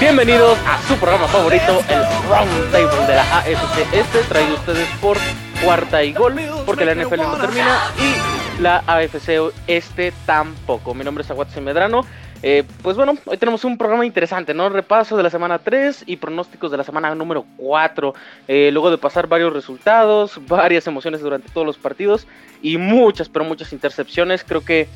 Bienvenidos a su programa favorito, el Round Table de la AFC Este, traído ustedes por cuarta y gol, porque la NFL no termina y la AFC Este tampoco. Mi nombre es Aguatse Medrano. Eh, pues bueno, hoy tenemos un programa interesante, ¿no? Repaso de la semana 3 y pronósticos de la semana número 4. Eh, luego de pasar varios resultados, varias emociones durante todos los partidos y muchas, pero muchas intercepciones, creo que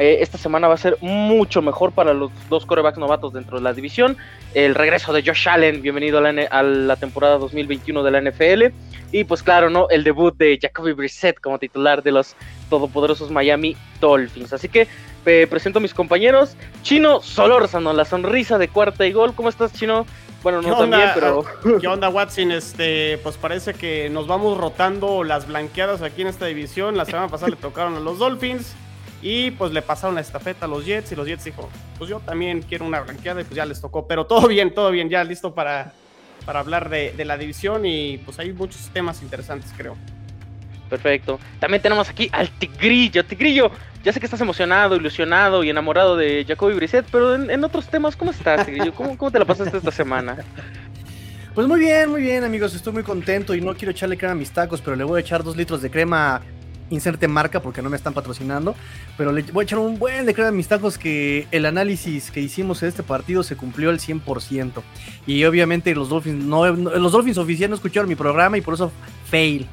eh, esta semana va a ser mucho mejor para los dos corebacks novatos dentro de la división. El regreso de Josh Allen, bienvenido a la, a la temporada 2021 de la NFL. Y pues claro, ¿no? El debut de Jacoby Brissett como titular de los todopoderosos Miami Dolphins. Así que eh, presento a mis compañeros. Chino Solórzano, la sonrisa de cuarta y gol. ¿Cómo estás, Chino? Bueno, no también, pero. ¿Qué onda, Watson? Este, pues parece que nos vamos rotando las blanqueadas aquí en esta división. La semana pasada le tocaron a los Dolphins. Y pues le pasaron la estafeta a los Jets y los Jets dijo, pues yo también quiero una blanqueada y pues ya les tocó. Pero todo bien, todo bien, ya listo para, para hablar de, de la división y pues hay muchos temas interesantes, creo. Perfecto. También tenemos aquí al Tigrillo. Tigrillo, ya sé que estás emocionado, ilusionado y enamorado de Jacoby Brissett, pero en, otros temas, ¿cómo estás, Tigrillo? ¿Cómo, ¿Cómo, te la pasaste esta semana? Pues muy bien, muy bien, amigos. Estoy muy contento y no quiero echarle crema a mis tacos, pero le voy a echar dos litros de crema inserte marca porque no me están patrocinando, pero le voy a echar un buen de crema a mis tacos que el análisis que hicimos en este partido se cumplió al 100%. Y obviamente los Dolphins no, los Dolphins oficiales no escucharon mi programa y por eso fail.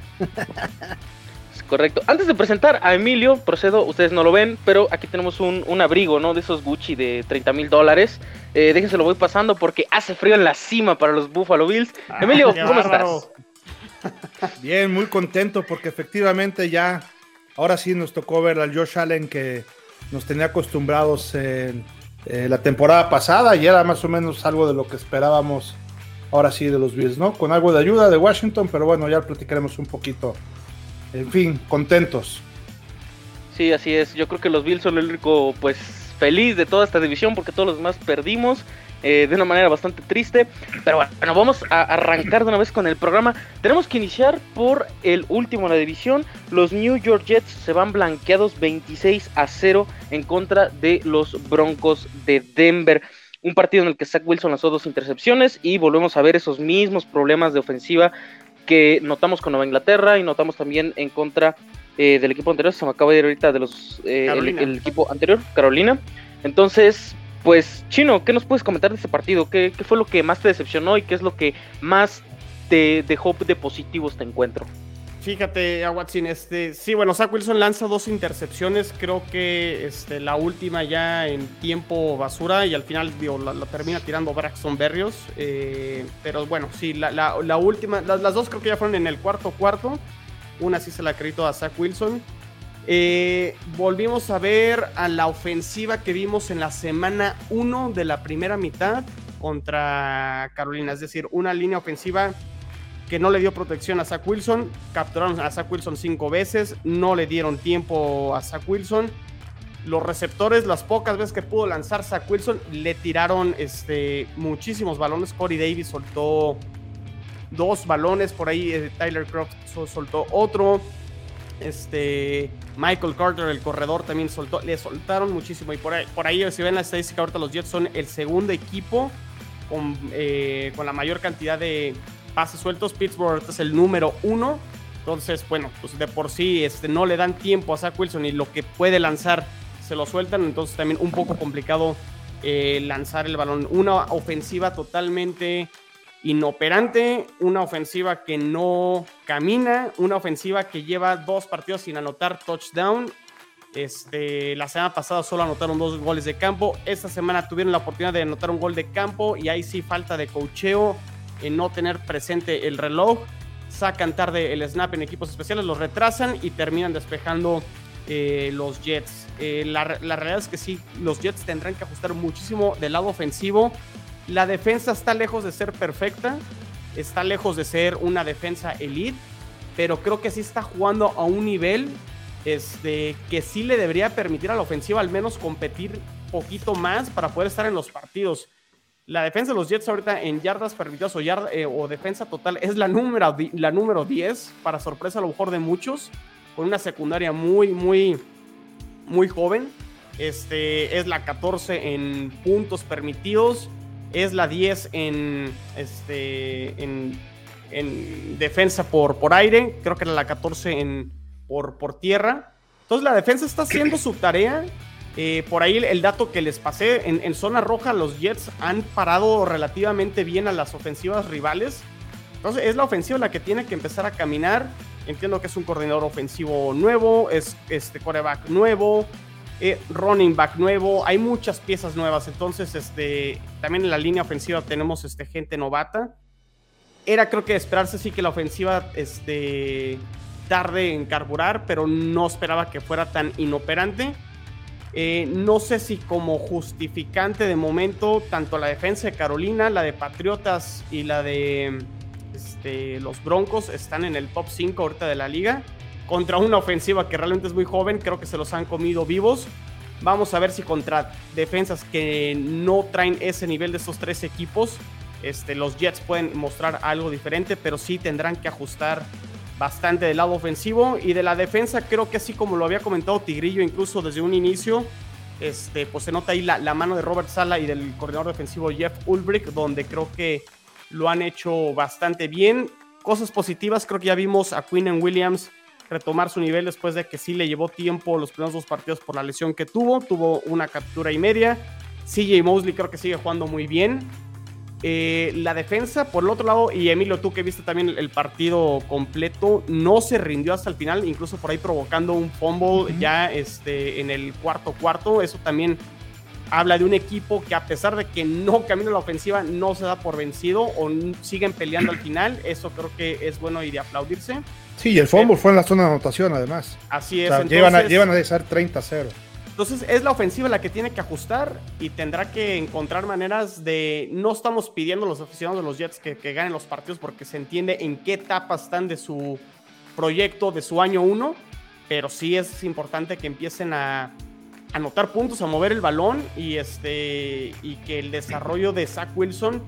Correcto. Antes de presentar a Emilio, procedo, ustedes no lo ven, pero aquí tenemos un, un abrigo, ¿no? De esos Gucci de 30 mil dólares. Eh, déjense lo voy pasando porque hace frío en la cima para los Buffalo Bills. Ah, Emilio, ¿cómo estás? Bien, muy contento porque efectivamente ya, ahora sí nos tocó ver al Josh Allen que nos tenía acostumbrados en eh, la temporada pasada y era más o menos algo de lo que esperábamos ahora sí de los Bills, ¿no? Con algo de ayuda de Washington, pero bueno, ya platicaremos un poquito. En fin, contentos. Sí, así es. Yo creo que los Bills son el único, pues, feliz de toda esta división porque todos los demás perdimos. Eh, de una manera bastante triste. Pero bueno, vamos a arrancar de una vez con el programa. Tenemos que iniciar por el último en la división. Los New York Jets se van blanqueados 26 a 0 en contra de los Broncos de Denver. Un partido en el que Zach Wilson lanzó dos intercepciones y volvemos a ver esos mismos problemas de ofensiva que notamos con Nueva Inglaterra y notamos también en contra eh, del equipo anterior. Se me acaba de ir ahorita de los eh, el, equipo anterior, Carolina. Entonces, pues, Chino, ¿qué nos puedes comentar de ese partido? ¿Qué, fue lo que más te decepcionó y qué es lo que más te dejó de positivo este encuentro? Fíjate, Watson, este, sí, bueno, Zach Wilson lanza dos intercepciones, creo que este, la última ya en tiempo basura y al final la, termina tirando Braxton Berrios, eh, pero bueno, sí, la, última, las, las, dos creo que ya fueron en el cuarto cuarto, una sí se la acredito a Zach Wilson, eh, volvimos a ver a la ofensiva que vimos en la semana 1 de la primera mitad contra Carolina. Es decir, una línea ofensiva que no le dio protección a Zach Wilson. Capturaron a Zach Wilson cinco veces. No le dieron tiempo a Zach Wilson. Los receptores, las pocas veces que pudo lanzar Zach Wilson, le tiraron este, muchísimos balones. Corey Davis soltó dos balones. Por ahí eh, Tyler Croft soltó otro. Este, Michael Carter, el corredor, también soltó. Le soltaron muchísimo. Y por ahí, por ahí si ven la estadística, ahorita los Jets son el segundo equipo con, eh, con la mayor cantidad de pases sueltos. Pittsburgh es el número uno. Entonces, bueno, pues de por sí este, no le dan tiempo a Zach Wilson y lo que puede lanzar se lo sueltan. Entonces también un poco complicado eh, lanzar el balón. Una ofensiva totalmente inoperante, una ofensiva que no camina, una ofensiva que lleva dos partidos sin anotar touchdown. Este, la semana pasada solo anotaron dos goles de campo. Esta semana tuvieron la oportunidad de anotar un gol de campo y ahí sí falta de cocheo en no tener presente el reloj. Sacan tarde el snap en equipos especiales, los retrasan y terminan despejando eh, los Jets. Eh, la, la realidad es que sí, los Jets tendrán que ajustar muchísimo del lado ofensivo la defensa está lejos de ser perfecta, está lejos de ser una defensa elite, pero creo que sí está jugando a un nivel este, que sí le debería permitir a la ofensiva al menos competir poquito más para poder estar en los partidos. La defensa de los Jets ahorita en yardas permitidas o, eh, o defensa total es la número, la número 10, para sorpresa a lo mejor de muchos, con una secundaria muy, muy, muy joven. Este, es la 14 en puntos permitidos es la 10 en, este, en, en defensa por, por aire, creo que era la 14 en, por, por tierra. Entonces la defensa está haciendo su tarea. Eh, por ahí el, dato que les pasé, en, zona roja los Jets han parado relativamente bien a las ofensivas rivales. Entonces es la ofensiva la que tiene que empezar a caminar. Entiendo que es un coordinador ofensivo nuevo, es este coreback nuevo, eh, running back nuevo, hay muchas piezas nuevas. Entonces, este, también en la línea ofensiva tenemos este, gente novata. Era creo que esperarse sí que la ofensiva este, tarde en carburar, pero no esperaba que fuera tan inoperante. Eh, no sé si como justificante de momento, tanto la defensa de Carolina, la de Patriotas y la de este, los Broncos están en el top 5 ahorita de la liga. Contra una ofensiva que realmente es muy joven, creo que se los han comido vivos. Vamos a ver si contra defensas que no traen ese nivel de esos tres equipos, este, los Jets pueden mostrar algo diferente, pero sí tendrán que ajustar bastante del lado ofensivo y de la defensa creo que así como lo había comentado Tigrillo incluso desde un inicio este, pues se nota ahí la, la mano de Robert Sala y del coordinador defensivo Jeff Ulbrich donde creo que lo han hecho bastante bien cosas positivas creo que ya vimos a Quinn Williams retomar su nivel después de que sí le llevó tiempo los primeros dos partidos por la lesión que tuvo tuvo una captura y media CJ Mosley creo que sigue jugando muy bien eh, la defensa, por el otro lado, y Emilio, tú que viste también el partido completo, no se rindió hasta el final, incluso por ahí provocando un fumble ya este, en el cuarto cuarto. Eso también habla de un equipo que a pesar de que no camina la ofensiva, no se da por vencido o siguen peleando al final. Eso creo que es bueno y de aplaudirse. Sí, y el fumble fue en la zona de anotación además. Así es. llevan, a, llevan a ser 30-0. Entonces es la ofensiva la que tiene que ajustar y tendrá que encontrar maneras de... No estamos pidiendo a los aficionados de los Jets que, ganen los partidos porque se entiende en qué etapa están de su proyecto, de su año uno, pero sí es importante que empiecen a anotar puntos, a mover el balón y, este, y que el desarrollo de Zach Wilson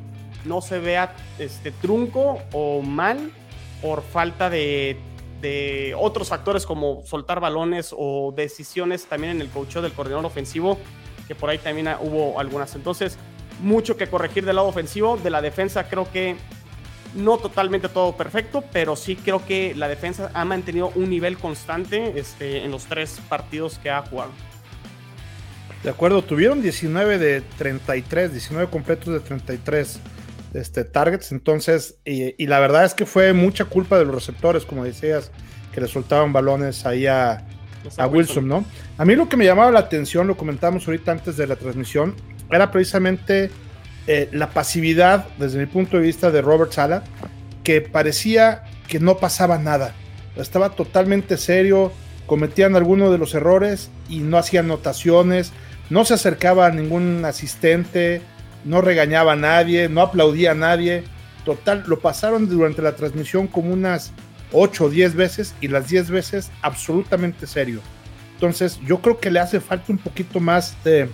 no se vea este, trunco o mal por falta de otros factores como soltar balones o decisiones también en el coacheo del coordinador ofensivo, que por ahí también hubo algunas. Entonces, mucho que corregir del lado ofensivo. De la defensa creo que no totalmente todo perfecto, pero sí creo que la defensa ha mantenido un nivel constante este, en los tres partidos que ha jugado. De acuerdo, tuvieron 19 de 33, 19 completos de 33 este, targets. Entonces, y, la verdad es que fue mucha culpa de los receptores, como decías, que le soltaban balones ahí a, a Wilson, ¿no? A mí lo que me llamaba la atención, lo comentamos ahorita antes de la transmisión, era precisamente eh, la pasividad, desde mi punto de vista, de Robert Sala, que parecía que no pasaba nada. Estaba totalmente serio, cometían algunos de los errores y no hacían anotaciones, no se acercaba a ningún asistente, no regañaba a nadie, no aplaudía a nadie. Total, lo pasaron durante la transmisión como unas 8 o 10 veces y las 10 veces absolutamente serio. Entonces, yo creo que le hace falta un poquito más de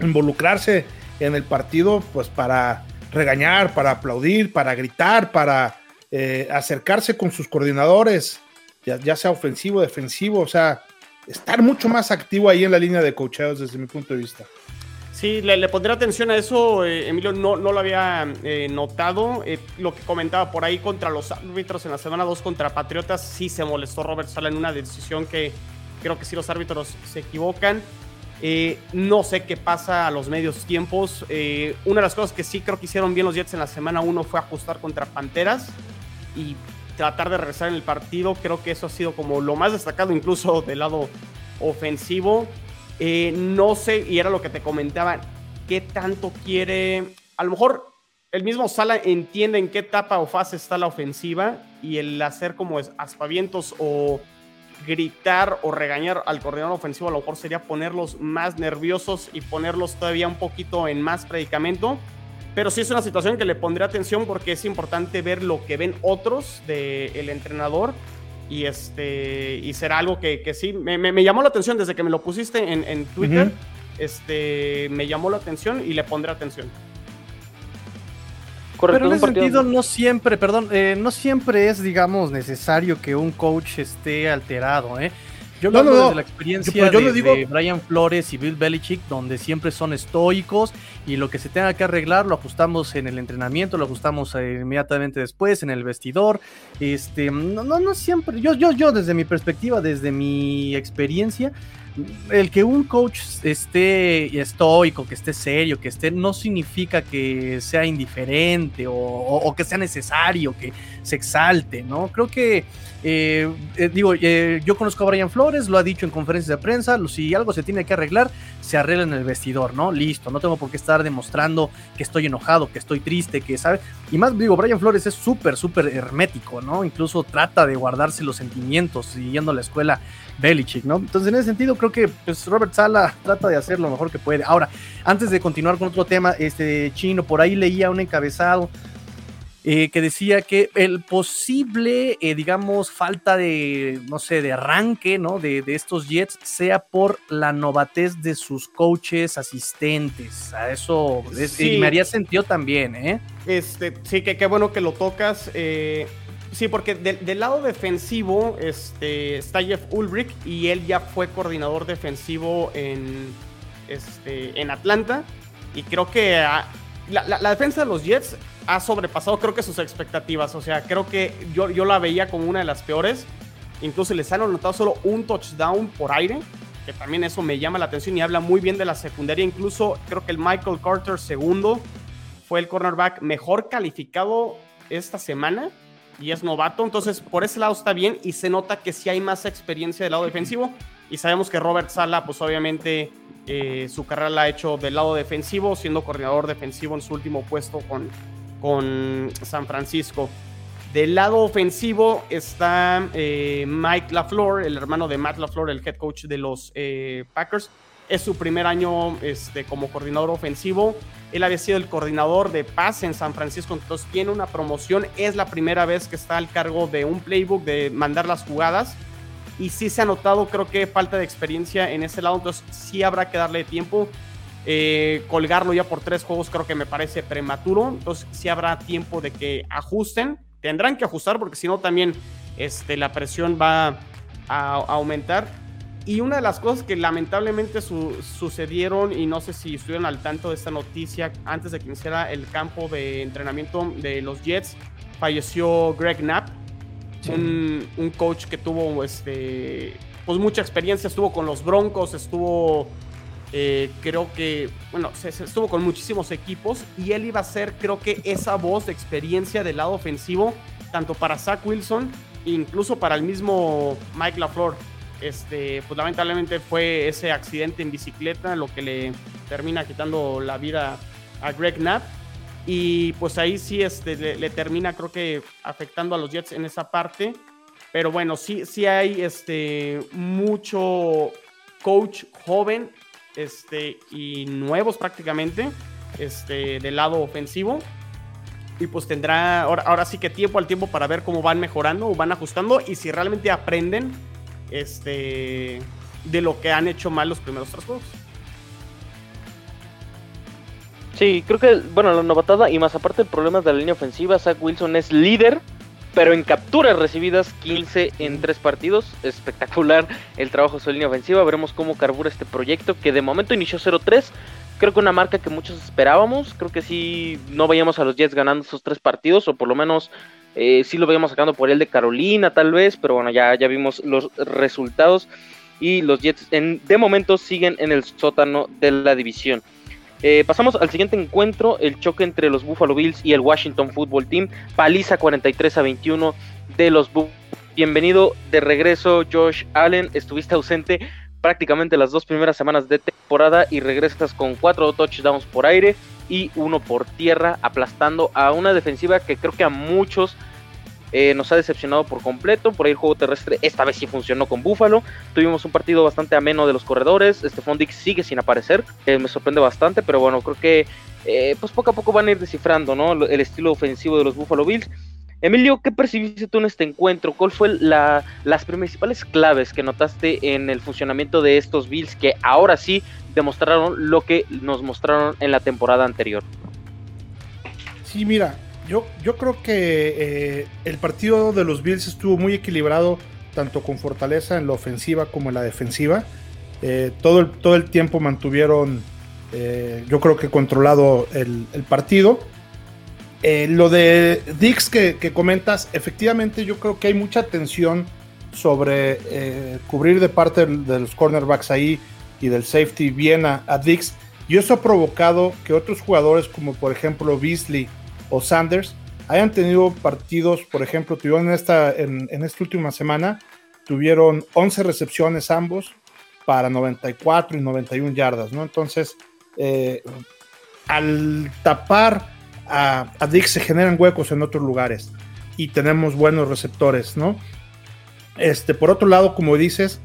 involucrarse en el partido, pues para regañar, para aplaudir, para gritar, para eh, acercarse con sus coordinadores, ya, ya, sea ofensivo, defensivo, o sea, estar mucho más activo ahí en la línea de cocheos desde mi punto de vista. Sí, le, pondré atención a eso, eh, Emilio, no, no lo había eh, notado. Eh, lo que comentaba por ahí contra los árbitros en la semana 2 contra Patriotas, sí se molestó Robert Sala en una decisión que creo que sí los árbitros se equivocan. no sé qué pasa a los medios tiempos. una de las cosas que sí creo que hicieron bien los Jets en la semana 1 fue ajustar contra Panteras y tratar de regresar en el partido. Creo que eso ha sido como lo más destacado incluso del lado ofensivo. Eh, no sé, y era lo que te comentaba, qué tanto quiere. A lo mejor el mismo Sala entiende en qué etapa o fase está la ofensiva y el hacer como aspavientos o gritar o regañar al coordinador ofensivo a lo mejor sería ponerlos más nerviosos y ponerlos todavía un poquito en más predicamento. Pero sí es una situación que le pondré atención porque es importante ver lo que ven otros del entrenador y este y será algo que, que sí me, me, llamó la atención desde que me lo pusiste en, en Twitter este me llamó la atención y le pondré atención pero en ese sentido no siempre perdón eh, no siempre es digamos necesario que un coach esté alterado ¿eh? Yo lo hablo desde la experiencia de, Brian Flores y Bill Belichick, donde siempre son estoicos y lo que se tenga que arreglar lo ajustamos en el entrenamiento, lo ajustamos eh, inmediatamente después en el vestidor. Este, no, no, no siempre. Yo, yo, yo desde mi perspectiva, desde mi experiencia, el que un coach esté estoico, que esté serio, que esté, no significa que sea indiferente o, que sea necesario, que se exalte, ¿no? Creo que, eh, eh, digo, eh, yo conozco a Brian Flores, lo ha dicho en conferencias de prensa, si algo se tiene que arreglar, se arregla en el vestidor, ¿no? Listo, no tengo por qué estar demostrando que estoy enojado, que estoy triste, que, ¿sabe? Y más, digo, Brian Flores es súper, súper hermético, ¿no? Incluso trata de guardarse los sentimientos, siguiendo la escuela Belichick, ¿no? Entonces, en ese sentido, creo que pues, Robert Sala trata de hacer lo mejor que puede. Ahora, antes de continuar con otro tema, este chino, por ahí leía un encabezado eh, que decía que el posible, eh, digamos, falta de, no sé, de arranque, ¿no? De, estos Jets sea por la novatez de sus coaches asistentes. A eso y me haría sentido también, ¿eh? Este, sí, que qué bueno que lo tocas. Eh, Sí, porque del lado defensivo este, está Jeff Ulbrich y él ya fue coordinador defensivo en, este, en Atlanta. Y creo que la, defensa de los Jets ha sobrepasado, creo que sus expectativas. O sea, creo que yo, yo la veía como una de las peores. Incluso les han anotado solo un touchdown por aire, que también eso me llama la atención y habla muy bien de la secundaria. Incluso creo que el Michael Carter segundo fue el cornerback mejor calificado esta semana y es novato, entonces por ese lado está bien y se nota que sí hay más experiencia del lado defensivo y sabemos que Robert Sala pues obviamente eh, su carrera la ha hecho del lado defensivo, siendo coordinador defensivo en su último puesto con, con San Francisco. Del lado ofensivo está eh, Mike LaFleur, el hermano de Matt LaFleur, el head coach de los eh, Packers. Es su primer año este, como coordinador ofensivo. Él había sido el coordinador de paz en San Francisco, entonces tiene una promoción. Es la primera vez que está al cargo de un playbook, de mandar las jugadas. Y sí se ha notado, creo que falta de experiencia en ese lado, entonces sí habrá que darle tiempo. Eh, colgarlo ya por tres juegos creo que me parece prematuro, entonces sí habrá tiempo de que ajusten. Tendrán que ajustar porque si no también este, la presión va a aumentar y una de las cosas que lamentablemente sucedieron, y no sé si estuvieron al tanto de esta noticia antes de que iniciara el campo de entrenamiento de los Jets, falleció Greg Knapp, un, coach que tuvo este, pues mucha experiencia, estuvo con los Broncos, estuvo, eh, creo que, bueno, estuvo con muchísimos equipos y él iba a ser, creo que, esa voz de experiencia del lado ofensivo, tanto para Zach Wilson, incluso para el mismo Mike LaFleur este, pues lamentablemente fue ese accidente en bicicleta lo que le termina quitando la vida a Greg Knapp. Y pues ahí sí este, le, termina, creo que, afectando a los Jets en esa parte. Pero bueno, sí, sí hay este, mucho coach joven este, y nuevos prácticamente este, del lado ofensivo. Y pues tendrá ahora, ahora sí que tiempo al tiempo para ver cómo van mejorando o van ajustando y si realmente aprenden este, de lo que han hecho mal los primeros tres juegos. Sí, creo que, bueno, la novatada y más aparte el problema de la línea ofensiva, Zach Wilson es líder, pero en capturas recibidas 15 en tres partidos. Espectacular el trabajo de su línea ofensiva. Veremos cómo carbura este proyecto que de momento inició 0-3. Creo que una marca que muchos esperábamos. Creo que sí, no veíamos a los Jets ganando esos tres partidos, o por lo menos eh, sí lo veíamos sacando por el de Carolina, tal vez, pero bueno, ya, ya vimos los resultados. Y los Jets de momento siguen en el sótano de la división. Eh, pasamos al siguiente encuentro, el choque entre los Buffalo Bills y el Washington Football Team. Paliza 43 a 21 de los Buffalo. Bienvenido de regreso, Josh Allen. Estuviste ausente prácticamente las dos primeras semanas de temporada y regresas con cuatro touchdowns por aire y uno por tierra, aplastando a una defensiva que creo que a muchos eh, nos ha decepcionado por completo. Por ahí el juego terrestre esta vez sí funcionó con Buffalo. Tuvimos un partido bastante ameno de los corredores. Este Dix sigue sin aparecer. Me sorprende bastante, pero bueno, creo que eh, pues poco a poco van a ir descifrando ¿no? el estilo ofensivo de los Buffalo Bills. Emilio, ¿qué percibiste tú en este encuentro? ¿Cuál fue la, las principales claves que notaste en el funcionamiento de estos Bills que ahora sí demostraron lo que nos mostraron en la temporada anterior? Sí, mira, yo, yo creo que eh, el partido de los Bills estuvo muy equilibrado tanto con fortaleza en la ofensiva como en la defensiva. Eh, todo, el, todo el tiempo mantuvieron, eh, yo creo que controlado el, partido. Lo de Dix que, que, comentas, efectivamente yo creo que hay mucha tensión sobre cubrir de parte de los cornerbacks ahí y del safety bien a, a Dix. Y eso ha provocado que otros jugadores como por ejemplo Beasley o Sanders hayan tenido partidos, por ejemplo, tuvieron en esta, en, esta última semana, tuvieron 11 recepciones ambos para 94 y 91 yardas, ¿no? Entonces, eh, al tapar a, Dick se generan huecos en otros lugares y tenemos buenos receptores, ¿no? Este, por otro lado, como dices,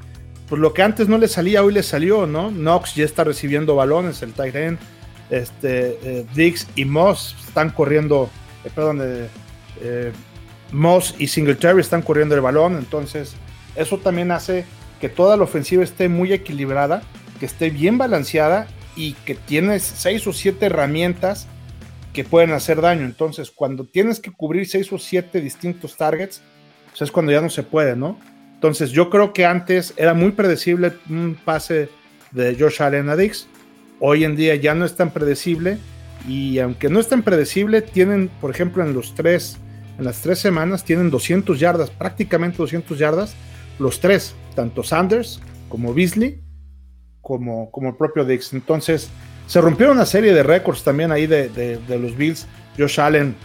pues lo que antes no le salía, hoy le salió, ¿no? Knox ya está recibiendo balones, el Tyren, este, eh, Dix y Moss están corriendo eh, perdón, eh, Moss y Singletary están corriendo el balón, entonces eso también hace que toda la ofensiva esté muy equilibrada, que esté bien balanceada y que tienes seis o siete herramientas que pueden hacer daño. Entonces, cuando tienes que cubrir seis o siete distintos targets, pues es cuando ya no se puede, ¿no? Entonces, yo creo que antes era muy predecible un pase de Josh Allen a Dix. Hoy en día ya no es tan predecible y aunque no es tan predecible, tienen, por ejemplo, en los tres, en las tres semanas, tienen 200 yardas, prácticamente 200 yardas, los tres, tanto Sanders como Beasley, como, como el propio Dix. Entonces, se rompieron una serie de récords también ahí de, los Bills. Josh Allen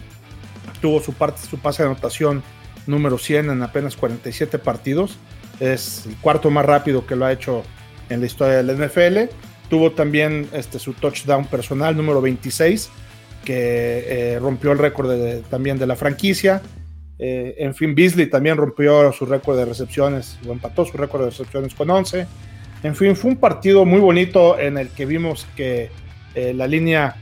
tuvo su parte, su pase de anotación número 100 en apenas 47 partidos. Es el cuarto más rápido que lo ha hecho en la historia del NFL. Tuvo también este, su touchdown personal número 26, que eh, rompió el récord también de la franquicia. Eh, en fin, Beasley también rompió su récord de recepciones, o empató su récord de recepciones con 11. En fin, fue un partido muy bonito en el que vimos que eh, la línea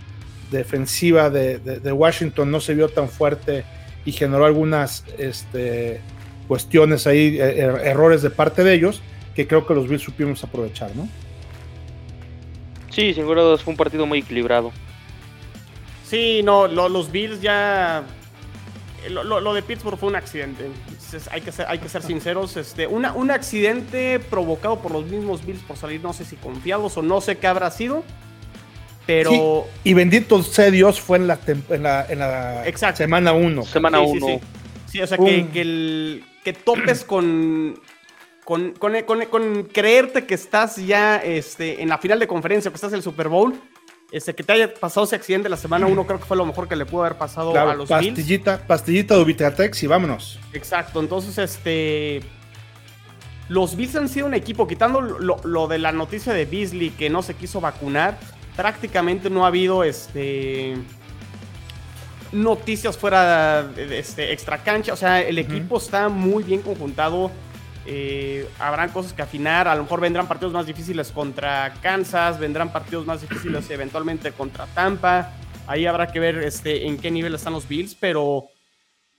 defensiva de, Washington no se vio tan fuerte y generó algunas este, cuestiones ahí, er, errores de parte de ellos, que creo que los Bills supimos aprovechar, ¿no? Sí, sin duda fue un partido muy equilibrado. Sí, no, los Bills ya. Lo, de Pittsburgh fue un accidente. Hay que ser, hay que ser sinceros. Este, una, un accidente provocado por los mismos Bills por salir, no sé si confiados o no sé qué habrá sido. Pero. y bendito sea Dios, fue en la, en la, semana 1. Semana 1. Sí, o sea, que, que, que topes con con, con, creerte que estás ya este, en la final de conferencia, que estás en el Super Bowl, este, que te haya pasado ese accidente la semana 1, creo que fue lo mejor que le pudo haber pasado a los pastillita, Bills. Pastillita de Ubitratex y vámonos. Exacto, entonces este... Los Bills han sido un equipo, quitando lo, de la noticia de Beasley que no se quiso vacunar, prácticamente no ha habido este noticias fuera de este, extra cancha. O sea, el equipo está muy bien conjuntado. Eh, habrán cosas que afinar, a lo mejor vendrán partidos más difíciles contra Kansas, vendrán partidos más difíciles eventualmente contra Tampa. Ahí habrá que ver este, en qué nivel están los Bills, pero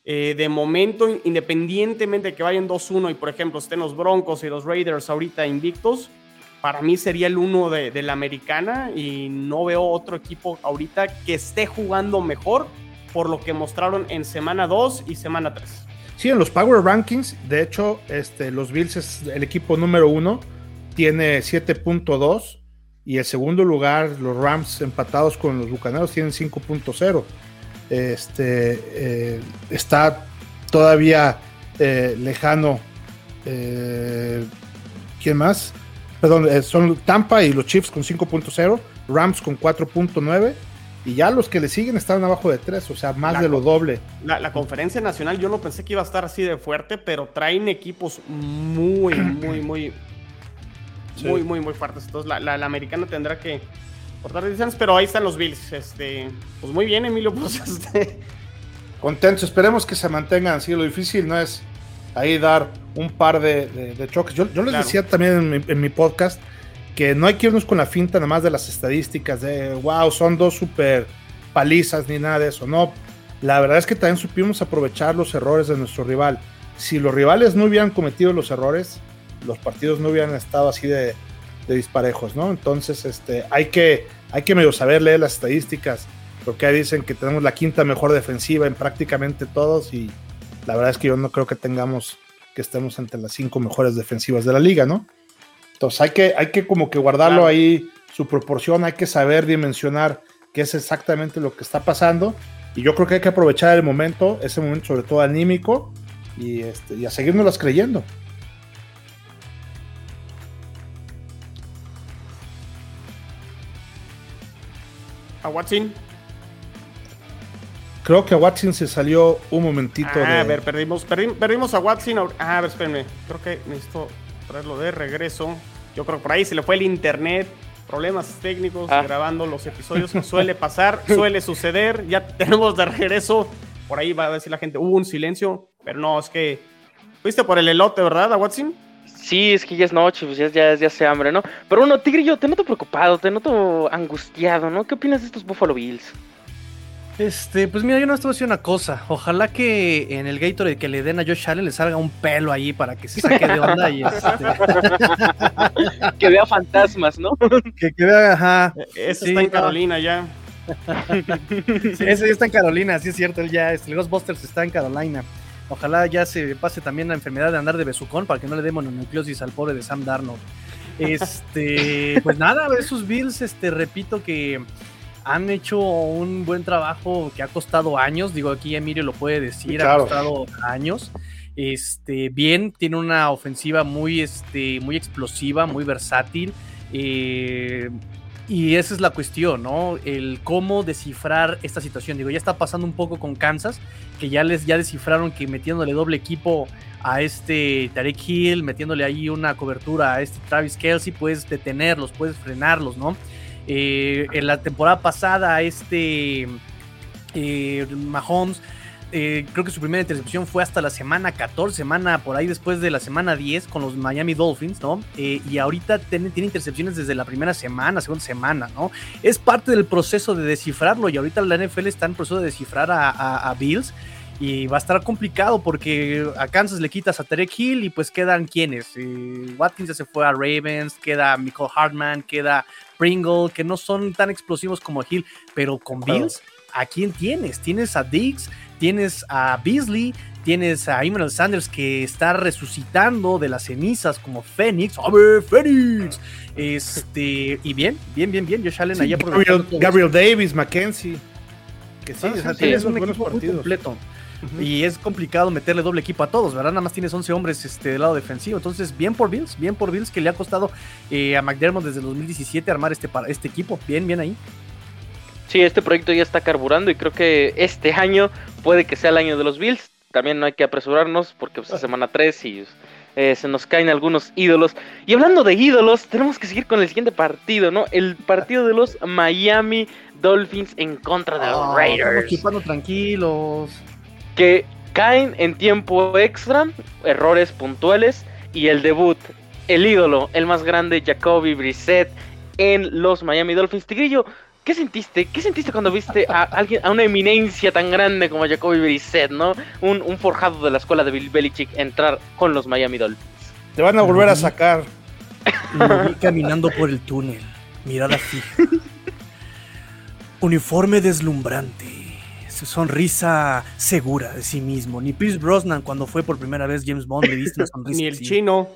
eh, de momento, independientemente de que vayan 2-1 y por ejemplo estén los Broncos y los Raiders ahorita invictos, para mí sería el uno de, de la americana y no veo otro equipo ahorita que esté jugando mejor por lo que mostraron en semana 2 y semana 3. Sí, en los Power Rankings, de hecho, este, los Bills es el equipo número uno, tiene 7.2 y el segundo lugar, los Rams empatados con los Bucaneros tienen 5.0. Este, eh, está todavía eh, lejano. Eh, ¿Quién más? Perdón, son Tampa y los Chiefs con 5.0, Rams con 4.9 y ya los que le siguen están abajo de tres, o sea, más de lo doble. La, conferencia nacional yo no pensé que iba a estar así de fuerte, pero traen equipos muy, muy, muy, muy, muy, muy fuertes. Entonces la, americana tendrá que cortar distancias, pero ahí están los Bills. Este, pues muy bien, Emilio, pues este. Contentos, esperemos que se mantengan así. Lo difícil no es ahí dar un par de, choques. Yo, les decía también en mi podcast que no hay que irnos con la finta nada más de las estadísticas de wow, son dos super palizas ni nada de eso. No, la verdad es que también supimos aprovechar los errores de nuestro rival. Si los rivales no hubieran cometido los errores, los partidos no hubieran estado así de, disparejos, ¿no? Entonces, este, hay que, hay que medio saber leer las estadísticas, porque dicen que tenemos la quinta mejor defensiva en prácticamente todos y la verdad es que yo no creo que tengamos que estemos entre las cinco mejores defensivas de la liga, ¿no? Entonces hay que, hay que como que guardarlo ahí, su proporción, hay que saber dimensionar qué es exactamente lo que está pasando. Y yo creo que hay que aprovechar el momento, ese momento sobre todo anímico, y, este, y a seguirnos creyendo. A Watson. Creo que a Watson se salió un momentito. Ah, A ver, perdimos, perdimos a Watson. Ah, a ver, espérenme. Creo que necesito traerlo de regreso. Yo creo que por ahí se le fue el internet. Problemas técnicos ah. grabando los episodios. suele pasar, suele suceder. Ya tenemos de regreso. Por ahí va a decir la gente, hubo un silencio. Pero no, es que. Fuiste por el elote, ¿verdad, a Watson? Sí, es que ya es noche, pues ya, ya, ya hace hambre, ¿no? Pero uno, Tigrillo, te noto preocupado, te noto angustiado, ¿no? ¿Qué opinas de estos Buffalo Bills? Este, pues mira, yo no estoy haciendo una cosa. Ojalá que en el Gatorade que le den a Josh Allen le salga un pelo ahí para que se saque de onda y este... que vea fantasmas, ¿no? que, vea, ajá. Ese está en Carolina ya. sí, ese ya está en Carolina, sí es cierto, él ya, este, el Ghostbusters está en Carolina. Ojalá ya se pase también la enfermedad de andar de besucón para que no le dé mononucleosis al pobre de Sam Darnold. Este, pues nada, esos Bills, este, repito que han hecho un buen trabajo que ha costado años. Digo, aquí Emilio lo puede decir, ha costado años. Este, bien, tiene una ofensiva muy, este, muy explosiva, muy versátil. Eh, y esa es la cuestión, ¿no? El cómo descifrar esta situación. Digo, ya está pasando un poco con Kansas, que ya les ya descifraron que metiéndole doble equipo a este Tarek Hill, metiéndole ahí una cobertura a este Travis Kelsey, puedes detenerlos, puedes frenarlos, ¿no? Eh, en la temporada pasada, este eh, Mahomes eh, creo que su primera intercepción fue hasta la semana 14, semana por ahí después de la semana 10 con los Miami Dolphins, ¿no? Y ahorita tiene, intercepciones desde la primera semana, segunda semana, ¿no? Es parte del proceso de descifrarlo y ahorita la NFL está en proceso de descifrar a, Bills y va a estar complicado porque a Kansas le quitas a Tarek Hill y pues quedan quienes. Watkins ya se fue a Ravens, queda Michael Hartman, queda Pringle, que no son tan explosivos como Hill, pero con Bills, ¿a quién tienes? Tienes a Diggs, tienes a Beasley, tienes a Emmanuel Sanders que está resucitando de las cenizas como Fénix. ¡A ver, Fénix! Este, y bien, bien, bien, bien. Josh Allen allá por Gabriel, Davis, Mackenzie. Que sí, ah, tienes un equipo muy completo. Y es complicado meterle doble equipo a todos, ¿verdad? Nada más tienes 11 hombres este, del lado defensivo. Entonces, bien por Bills, bien por Bills que le ha costado eh, a McDermott desde el 2017 armar este, este equipo. Bien, bien ahí. Sí, este proyecto ya está carburando y creo que este año puede que sea el año de los Bills. También no hay que apresurarnos porque pues, es semana 3 y eh, se nos caen algunos ídolos. Y hablando de ídolos, tenemos que seguir con el siguiente partido, ¿no? El partido de los Miami Dolphins en contra de los ah, Raiders. Estamos tranquilos. Que caen en tiempo extra, errores puntuales y el debut, el ídolo, el más grande, Jacoby Brissett en los Miami Dolphins. Tigrillo, ¿Qué sentiste? ¿Qué sentiste cuando viste a alguien, a una eminencia tan grande como Jacoby Brissett, ¿no? Un, forjado de la escuela de Bill Belichick entrar con los Miami Dolphins. Te van a volver a sacar. Lo vi caminando por el túnel, mirada fija. Uniforme deslumbrante, sonrisa segura de sí mismo. Ni Pierce Brosnan cuando fue por primera vez James Bond le una sonrisa. Ni el chino.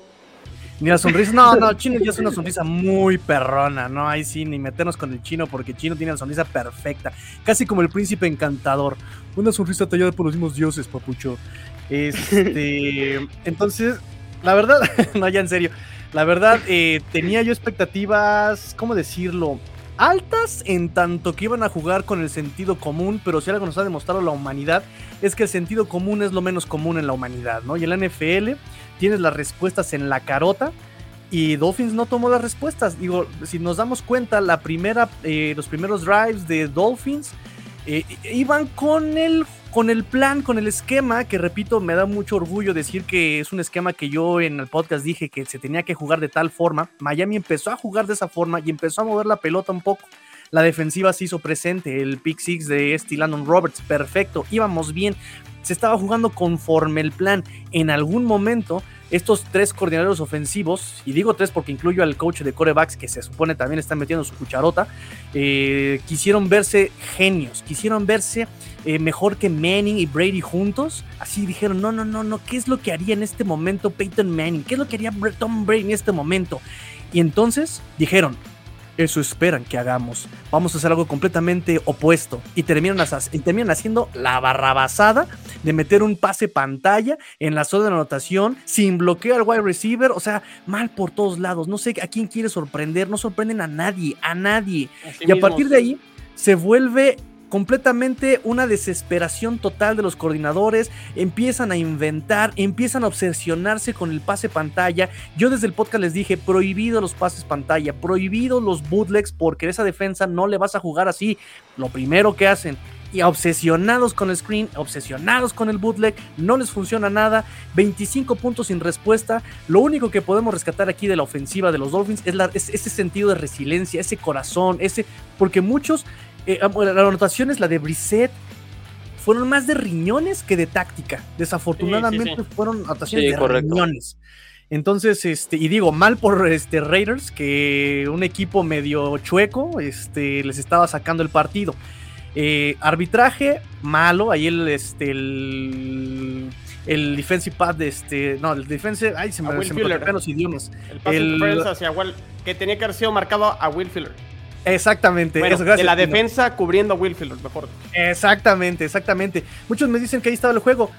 Ni la sonrisa, no, no, Chino ya es una sonrisa muy perrona, ¿no? Ahí sí, ni meternos con el chino, porque Chino tiene la sonrisa perfecta, casi como el príncipe encantador. Una sonrisa tallada por los mismos dioses, papucho. Este, entonces, la verdad, no, ya en serio, la verdad, eh, tenía yo expectativas, ¿cómo decirlo? Altas en tanto que iban a jugar con el sentido común, pero si algo nos ha demostrado la humanidad es que el sentido común es lo menos común en la humanidad, ¿no? Y el NFL tienes las respuestas en la carota y Dolphins no tomó las respuestas. Digo, si nos damos cuenta, la primera, eh, los primeros drives de Dolphins eh, iban con el, con el plan, con el esquema, que repito, me da mucho orgullo decir que es un esquema que yo en el podcast dije que se tenía que jugar de tal forma. Miami empezó a jugar de esa forma y empezó a mover la pelota un poco. La defensiva se hizo presente, el pick six de este Landon Roberts, perfecto, íbamos bien, se estaba jugando conforme el plan. En algún momento estos tres coordinadores ofensivos, y digo tres porque incluyo al coach de corebacks que se supone también está metiendo su cucharota, eh, quisieron verse genios, quisieron verse eh, mejor que Manning y Brady juntos. Así dijeron, no, no, no, no, ¿qué es lo que haría en este momento Peyton Manning? ¿Qué es lo que haría Tom Brady en este momento? Y entonces dijeron, eso esperan que hagamos. Vamos a hacer algo completamente opuesto. Y terminan, y terminan haciendo la barrabasada de meter un pase pantalla en la zona de anotación sin bloqueo al wide receiver. O sea, mal por todos lados. No sé a quién quiere sorprender. No sorprenden a nadie, a nadie. y a partir de ahí se vuelve completamente una desesperación total de los coordinadores, empiezan a inventar, empiezan a obsesionarse con el pase pantalla. Yo desde el podcast les dije, prohibido los pases pantalla, prohibido los bootlegs, porque esa defensa no le vas a jugar así. Lo primero que hacen, y obsesionados con el screen, obsesionados con el bootleg, no les funciona nada, 25 puntos sin respuesta. Lo único que podemos rescatar aquí de la ofensiva de los Dolphins es, ese sentido de resiliencia, ese corazón, ese, porque muchos eh, ah, la anotación es la de Brissett. Fueron más de riñones que de táctica. Desafortunadamente fueron anotaciones de riñones. Entonces, este, y digo, mal por este Raiders, que un equipo medio chueco este, les estaba sacando el partido. Eh, arbitraje, malo. Ahí el, este, el, el defensive pad, este, no, el defensive, ay, se me, se me los idiomas. El el, hacia que tenía que haber sido marcado a Will Filler. Exactamente. de la defensa cubriendo a Willfield, mejor. Exactamente, exactamente. Muchos me dicen que ahí estaba el juego.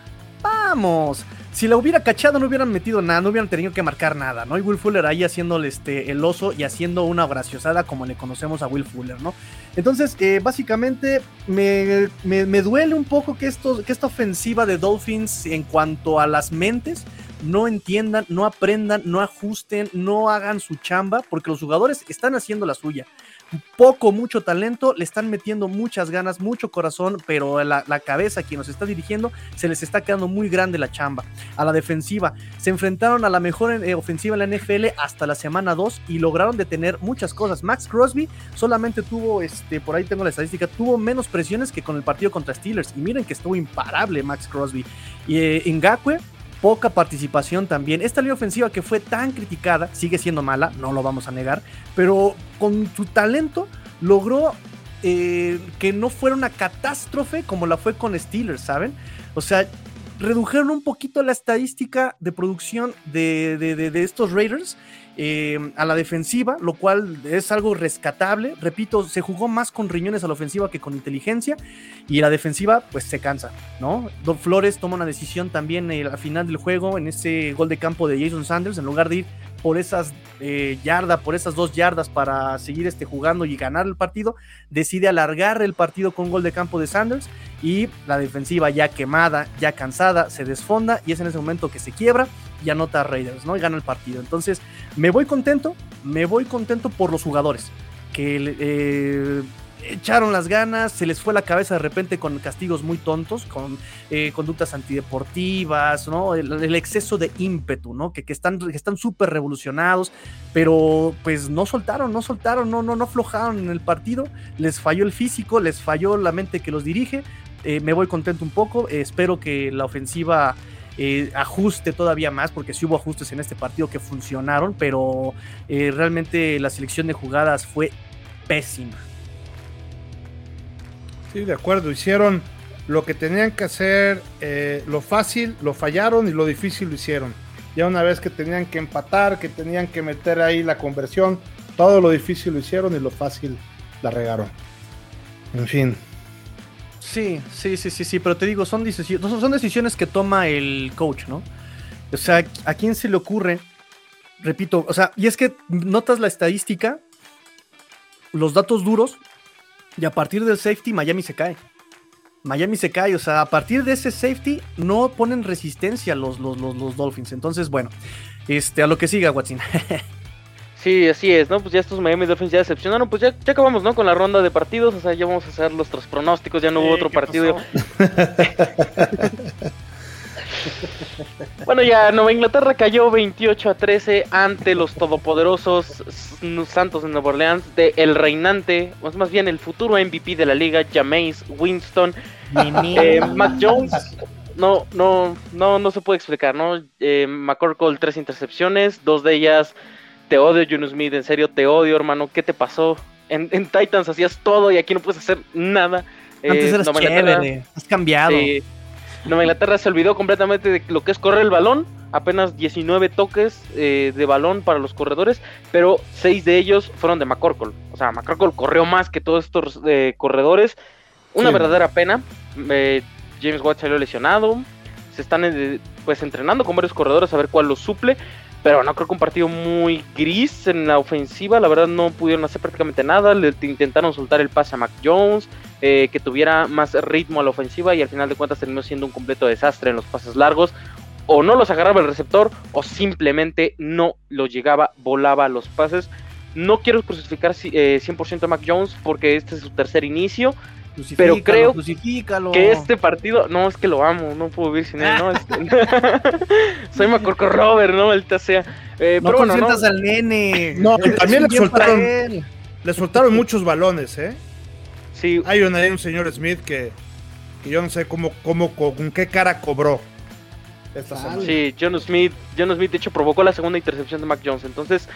Vamos. Si la hubiera cachado, no hubieran metido nada, no hubieran tenido que marcar nada, ¿no? Y Will Fuller ahí haciéndole este, el oso y haciendo una graciosada como le conocemos a Will Fuller, ¿no? Entonces, eh, básicamente, me, me, duele un poco que, esto, que esta ofensiva de Dolphins en cuanto a las mentes no entiendan, no aprendan, no ajusten, no hagan su chamba, porque los jugadores están haciendo la suya poco, mucho talento, le están metiendo muchas ganas, mucho corazón, pero la, cabeza, quien nos está dirigiendo, se les está quedando muy grande la chamba. A la defensiva, se enfrentaron a la mejor eh, ofensiva en la NFL hasta la semana 2 y lograron detener muchas cosas. Max Crosby solamente tuvo, este, por ahí tengo la estadística, tuvo menos presiones que con el partido contra Steelers. Y miren que estuvo imparable Max Crosby. Y eh, poca participación también. Esta línea ofensiva que fue tan criticada, sigue siendo mala, no lo vamos a negar, pero con su talento logró eh, que no fuera una catástrofe como la fue con Steelers, ¿saben? O sea, redujeron un poquito la estadística de producción de, de estos Raiders eh, a la defensiva, lo cual es algo rescatable. Repito, se jugó más con riñones a la ofensiva que con inteligencia y la defensiva pues se cansa, ¿no? Don Flores toma una decisión también eh, al final del juego en ese gol de campo de Jason Sanders, en lugar de ir por esas eh, yardas, por esas dos yardas para seguir este, jugando y ganar el partido, decide alargar el partido con gol de campo de Sanders y la defensiva ya quemada, ya cansada, se desfonda y es en ese momento que se quiebra y anota a Raiders, ¿no? Y gana el partido. Entonces, me voy contento, me voy contento por los jugadores que eh, echaron las ganas, se les fue la cabeza de repente con castigos muy tontos, con eh, conductas antideportivas, ¿no? El, exceso de ímpetu, ¿no? Que, que están que están súper revolucionados, pero pues no soltaron, no soltaron, no, no, no aflojaron en el partido, les falló el físico, les falló la mente que los dirige. Eh, me voy contento un poco, espero que la ofensiva eh, ajuste todavía más, porque sí hubo ajustes en este partido que funcionaron, pero eh, realmente la selección de jugadas fue pésima. Sí, de acuerdo, hicieron lo que tenían que hacer, eh, lo fácil lo fallaron y lo difícil lo hicieron. Ya una vez que tenían que empatar, que tenían que meter ahí la conversión, todo lo difícil lo hicieron y lo fácil la regaron. En fin, Sí, sí, sí, sí, sí, pero te digo, son decisiones, son decisiones que toma el coach, ¿no? O sea, ¿a quién se le ocurre? Repito, o sea, y es que notas la estadística, los datos duros, y a partir del safety Miami se cae. Miami se cae, o sea, a partir de ese safety no ponen resistencia los, los, los, los Dolphins. Entonces, bueno, este, a lo que siga, Watson. Sí, así es, ¿no? Pues ya estos Miami Dolphins ya decepcionaron, pues ya, ya acabamos, ¿no? Con la ronda de partidos, o sea, ya vamos a hacer nuestros pronósticos, ya no hubo otro partido. bueno, ya Nueva Inglaterra cayó 28 a 13 ante los todopoderosos Santos de Nueva Orleans de el reinante, o más bien el futuro MVP de la liga, Jameis Winston. Eh, Mac Jones no, no, no, no se puede explicar, ¿no? Eh, McCorkle, tres intercepciones, dos de ellas, te odio, Junior Smith, en serio, te odio, hermano, ¿qué te pasó? En, en Titans hacías todo y aquí no puedes hacer nada. Antes Eh, eras chévere, has cambiado. Sí. Nueva Inglaterra se olvidó completamente de lo que es correr el balón. Apenas 19 toques eh, de balón para los corredores, pero 6 de ellos fueron de McCorkle. O sea, McCorkle corrió más que todos estos eh, corredores. Una Sí. verdadera pena. Eh, James Watt salió lesionado. Se están pues entrenando con varios corredores a ver cuál los suple. Pero no creo que un partido muy gris en la ofensiva. La verdad no pudieron hacer prácticamente nada. Le intentaron soltar el pase a Mac Jones. Eh, que tuviera más ritmo a la ofensiva. Y al final de cuentas terminó siendo un completo desastre en los pases largos. O no los agarraba el receptor. O simplemente no los llegaba, volaba los pases. No quiero crucificar si- eh, 100% a Mac Jones porque este es su tercer inicio. Pero creo. Que este partido, no, es que lo amo, no puedo vivir sin él, ¿no? Soy Macorco Robert, ¿no? El sea. Eh, No pero bueno, al nene. No, también le soltaron- él. Le soltaron muchos balones, ¿eh? Sí, Hay un, hay un señor Smith que, que yo no sé cómo, cómo, con qué cara cobró esta semana. Sí, John Smith, John Smith de hecho provocó la segunda intercepción de Mac Jones. Entonces,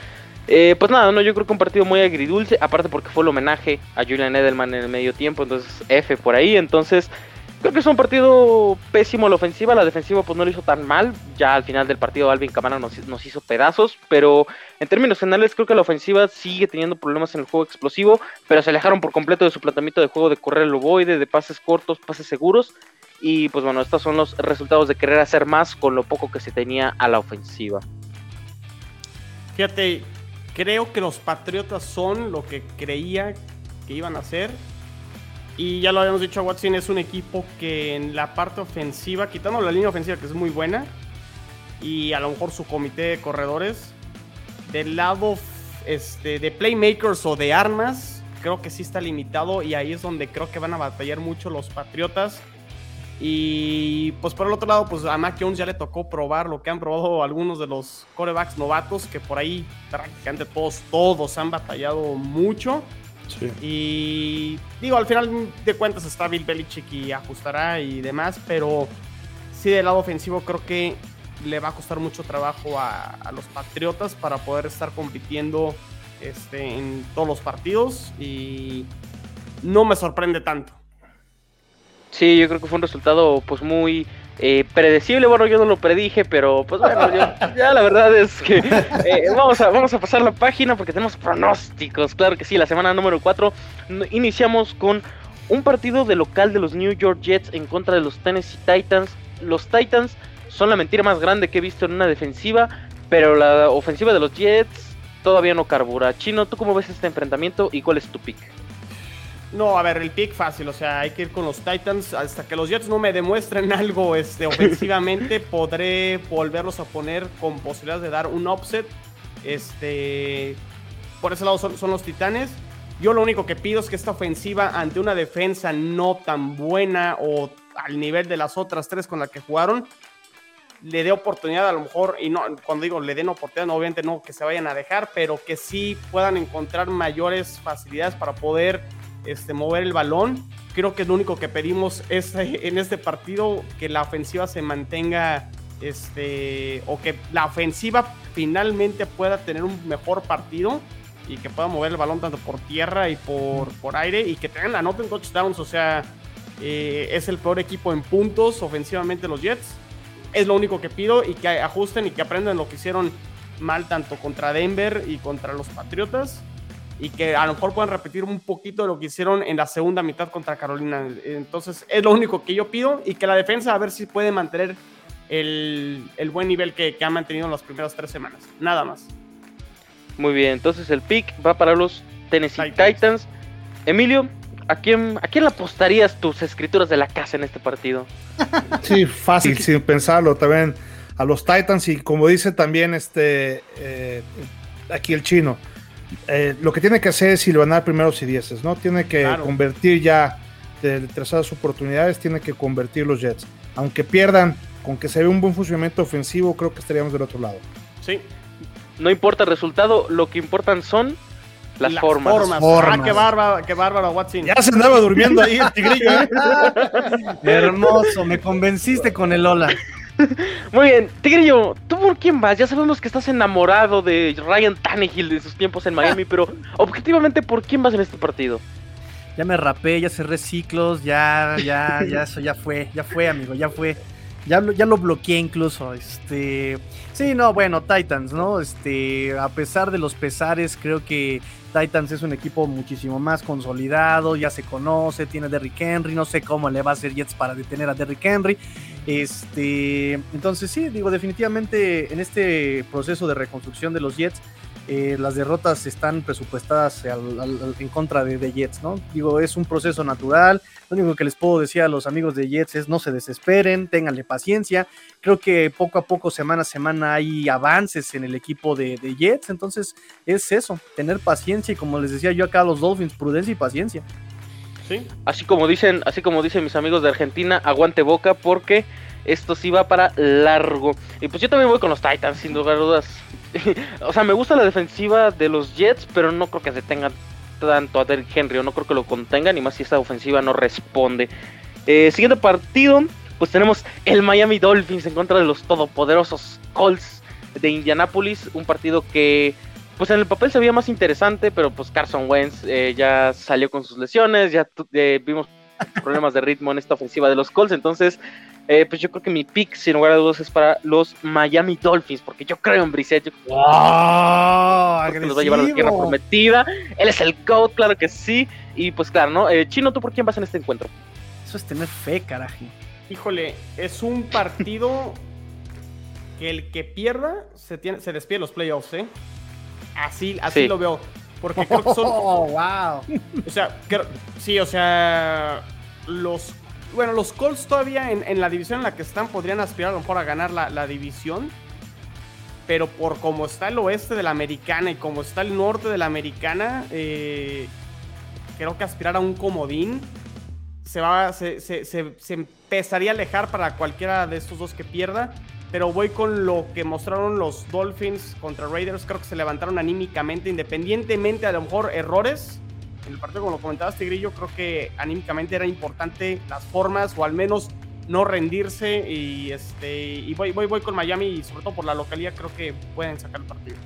eh, pues nada, no, yo creo que un partido muy agridulce, aparte porque fue el homenaje a Julian Edelman en el medio tiempo, entonces F por ahí. Entonces, creo que es un partido pésimo la ofensiva, la defensiva pues no lo hizo tan mal. Ya al final del partido Alvin Kamara nos, nos hizo pedazos, pero en términos generales creo que la ofensiva sigue teniendo problemas en el juego explosivo, pero se alejaron por completo de su planteamiento de juego de correr el ovoide, de pases cortos, pases seguros. Y pues bueno, estos son los resultados de querer hacer más con lo poco que se tenía a la ofensiva. Fíjate, creo que los Patriotas son lo que creía que iban a ser. Y ya lo habíamos dicho, Watson es un equipo que en la parte ofensiva, quitando la línea ofensiva que es muy buena, y a lo mejor su comité de corredores, del lado este, de playmakers o de armas, creo que sí está limitado y ahí es donde creo que van a batallar mucho los Patriotas. Y pues por el otro lado, pues a Mac Jones ya le tocó probar lo que han probado algunos de los corebacks novatos, que por ahí prácticamente todos, todos han batallado mucho. Sí. Y digo, al final de cuentas está Bill Belichick y ajustará y demás, pero sí del lado ofensivo creo que le va a costar mucho trabajo a, a los Patriotas para poder estar compitiendo este, en todos los partidos y no me sorprende tanto. Sí, yo creo que fue un resultado pues muy eh, predecible. Bueno, yo no lo predije, pero pues bueno, yo- ya la verdad es que eh, vamos, a, vamos a pasar la página porque tenemos pronósticos. Claro que sí, la semana número 4 iniciamos con un partido de local de los New York Jets en contra de los Tennessee Titans. Los Titans son la mentira más grande que he visto en una defensiva, pero la ofensiva de los Jets todavía no carbura. Chino, ¿tú cómo ves este enfrentamiento y cuál es tu pick? No, a ver, el pick fácil, o sea, hay que ir con los Titans. Hasta que los Jets no me demuestren algo este, ofensivamente, podré volverlos a poner con posibilidades de dar un offset. Este, por ese lado son, son los Titanes. Yo lo único que pido es que esta ofensiva, ante una defensa no tan buena o al nivel de las otras tres con las que jugaron, le dé oportunidad a lo mejor, y no, cuando digo le den oportunidad, no, obviamente no que se vayan a dejar, pero que sí puedan encontrar mayores facilidades para poder este, mover el balón. Creo que es lo único que pedimos este, en este partido, que la ofensiva se mantenga, este, o que la ofensiva finalmente pueda tener un mejor partido y que pueda mover el balón tanto por tierra y por, por aire y que tengan anoten touchdowns, o sea, eh, es el peor equipo en puntos ofensivamente los Jets. Es lo único que pido y que ajusten y que aprendan lo que hicieron mal tanto contra Denver y contra los Patriotas y que a lo mejor puedan repetir un poquito de lo que hicieron en la segunda mitad contra Carolina. Entonces es lo único que yo pido y que la defensa a ver si puede mantener el, el buen nivel que, que ha mantenido en las primeras tres semanas. Nada más. Muy bien, entonces el pick va para los Tennessee Titans. Titans. Emilio, ¿a quién, ¿a quién le apostarías tus escrituras de la casa en este partido? Sí, fácil, sin pensarlo. También a los Titans y como dice también este eh, aquí el chino, eh, lo que tiene que hacer es silvanar primeros y dieces, ¿no? Tiene que Claro. convertir ya de terceras oportunidades, tiene que convertir los Jets. Aunque pierdan, con que se vea un buen funcionamiento ofensivo, creo que estaríamos del otro lado. Sí, No importa el resultado, lo que importan son Las, formas. formas. formas. Ah, qué bárbaro, qué bárbaro, Watson. Ya se andaba durmiendo ahí el tigrillo. ¿eh? Hermoso, me convenciste con el Ola. Muy bien, Tigrillo, ¿tú por quién vas? Ya sabemos que estás enamorado de Ryan Tannehill de sus tiempos en Miami, pero objetivamente, ¿por quién vas en este partido? Ya me rapé, ya cerré ciclos, ya, ya, ya, eso ya fue, ya fue, amigo, ya fue. Ya, lo- ya lo bloqueé incluso. Este. Sí, no, bueno, Titans, ¿no? Este. A pesar de los pesares, creo que Titans es un equipo muchísimo más consolidado, ya se conoce, tiene a Derrick Henry, no sé cómo le va a hacer Jets para detener a Derrick Henry. Este. Entonces, sí, digo, definitivamente en este proceso de reconstrucción de los Jets. eh, las derrotas están presupuestadas en contra de, de Jets, ¿no? Digo, es un proceso natural. Lo único que les puedo decir a los amigos de Jets es no se desesperen, ténganle paciencia. Creo que poco a poco, semana a semana, hay avances en el equipo de, de Jets. Entonces, es eso, tener paciencia. Y como les decía yo acá a los Dolphins, prudencia y paciencia. Sí. Así como dicen, así como dicen mis amigos de Argentina, aguante boca porque esto sí va para largo. Y pues yo también voy con los Titans, sin lugar a dudas. o sea, me gusta la defensiva de los Jets, pero no creo que se tengan tanto a Derrick Henry, o no creo que lo contengan, y más si esta ofensiva no responde. Eh, siguiente partido, pues tenemos el Miami Dolphins en contra de los todopoderosos Colts de Indianapolis, un partido que pues en el papel se veía más interesante, pero pues Carson Wentz eh, ya salió con sus lesiones, ya eh, vimos problemas de ritmo en esta ofensiva de los Colts, entonces eh, pues yo creo que mi pick sin lugar a dudas es para los Miami Dolphins, porque yo creo en Brissett, yo ¡Oh! creo que los va a llevar a la tierra prometida, él es el GOAT, claro que sí, y pues claro, ¿no? Eh, Chino, ¿tú por quién vas en este encuentro? Eso es tener fe, carajo. Híjole, es un partido que el que pierda se, tiene, se despide de los playoffs, ¿eh? Así, así Sí. lo veo. Porque creo que son. ¡Oh, wow! O sea, creo- sí, o sea. Los. Bueno, los Colts todavía en, en la división en la que están podrían aspirar a lo mejor a ganar la, la división. Pero por cómo está el oeste de la americana y como está el norte de la americana, eh, creo que aspirar a un comodín se, va, se, se- se- se empezaría a alejar para cualquiera de estos dos que pierda. Pero voy con lo que mostraron los Dolphins contra Raiders. Creo que se levantaron anímicamente, independientemente a lo mejor errores. En el partido, como lo comentabas, Tigrillo, creo que anímicamente era importante las formas o al menos no rendirse. Y este y voy, voy, voy con Miami y sobre todo por la localidad creo que pueden sacar el partido.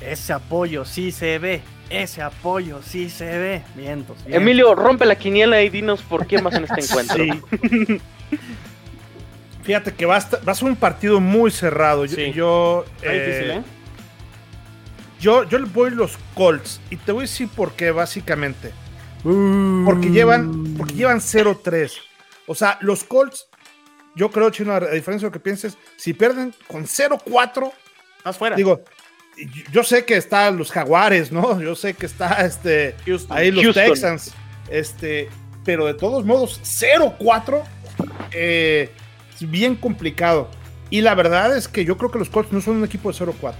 Ese apoyo sí se ve. Ese apoyo sí se ve. Vientos. vientos. Emilio, rompe la quiniela y dinos por quién vas en este encuentro. Sí. Fíjate que va a, estar- va a ser un partido muy cerrado. Yo, Sí. yo, Está eh, difícil, ¿eh? yo, yo le voy los Colts. Y te voy a decir por qué, básicamente. Mm. Porque llevan, porque llevan 0-3. O sea, los Colts, yo creo, Chino, a diferencia de lo que pienses, si pierden con 0-4, Más fuera. digo, yo- yo sé que están los Jaguares, ¿no? Yo sé que está este, Houston. ahí los Houston. Texans, este, pero de todos modos, 0-4 eh, es bien complicado. Y la verdad es que yo creo que los Colts no son un equipo de 0-4.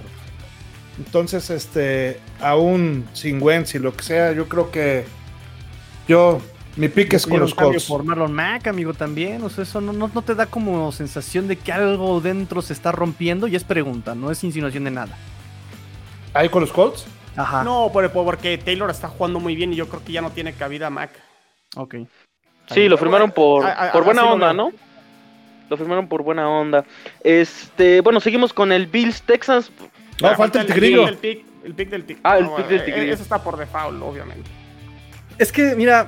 Entonces, este, aún sin Wentz y lo que sea, yo creo que yo, mi pick es con los Colts. por Marlon Mack, amigo, también. O sea, eso no, no, no te da como sensación de que algo dentro se está rompiendo. Y es pregunta, no es insinuación de nada. ¿Ahí con los Colts? Ajá. No, por- por- porque Taylor está jugando muy bien y yo creo que ya no tiene cabida Mac. Ok. Sí, lo firmaron por, A- a- por buena onda. ¿no? Lo firmaron por buena onda. Este, bueno, seguimos con el Bills Texans. No, falta el tigrillo. El pick, el pick del tigrillo. Ah, el No, pick del eh, tigrillo. Eso está por default, obviamente. Es que, mira,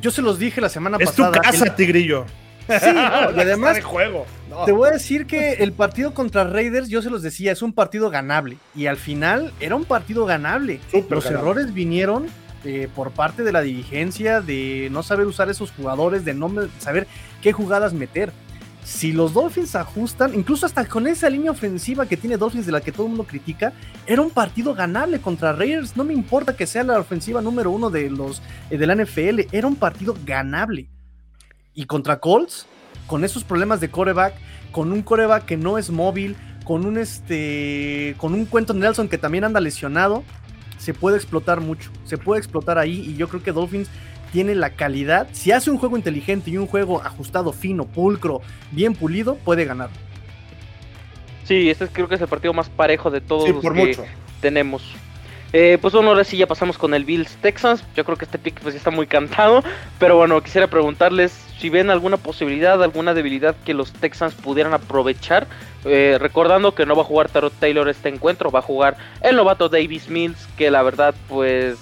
yo se los dije la semana Es tu pasada. casa, el- Tigrillo. Sí, no, y además de juego. Te voy a decir que el partido contra Raiders, yo se los decía, es un partido ganable. Y al final era un partido ganable. Los ganable. errores vinieron por parte de la dirigencia, de no saber usar esos jugadores, de no saber qué jugadas meter. Si los Dolphins ajustan, incluso hasta con esa línea ofensiva que tiene Dolphins de la que todo el mundo critica, era un partido ganable contra Raiders. No me importa que sea la ofensiva número uno de los eh, de la NFL, era un partido ganable. Y contra Colts, con esos problemas de coreback, con un coreback que no es móvil, con un este, con un cuento Nelson que también anda lesionado, se puede explotar mucho, se puede explotar ahí y yo creo que Dolphins tiene la calidad, si hace un juego inteligente y un juego ajustado, fino, pulcro, bien pulido, puede ganar. Sí, este creo que es el partido más parejo de todos Sí, los por que mucho. tenemos. Eh, pues bueno, ahora sí ya pasamos con el Bills Texans. Yo creo que este pick pues está muy cantado. Pero bueno, quisiera preguntarles si ven alguna posibilidad, alguna debilidad que los Texans pudieran aprovechar. Eh, recordando que no va a jugar Tarot Taylor este encuentro, va a jugar el novato Davis Mills, que la verdad pues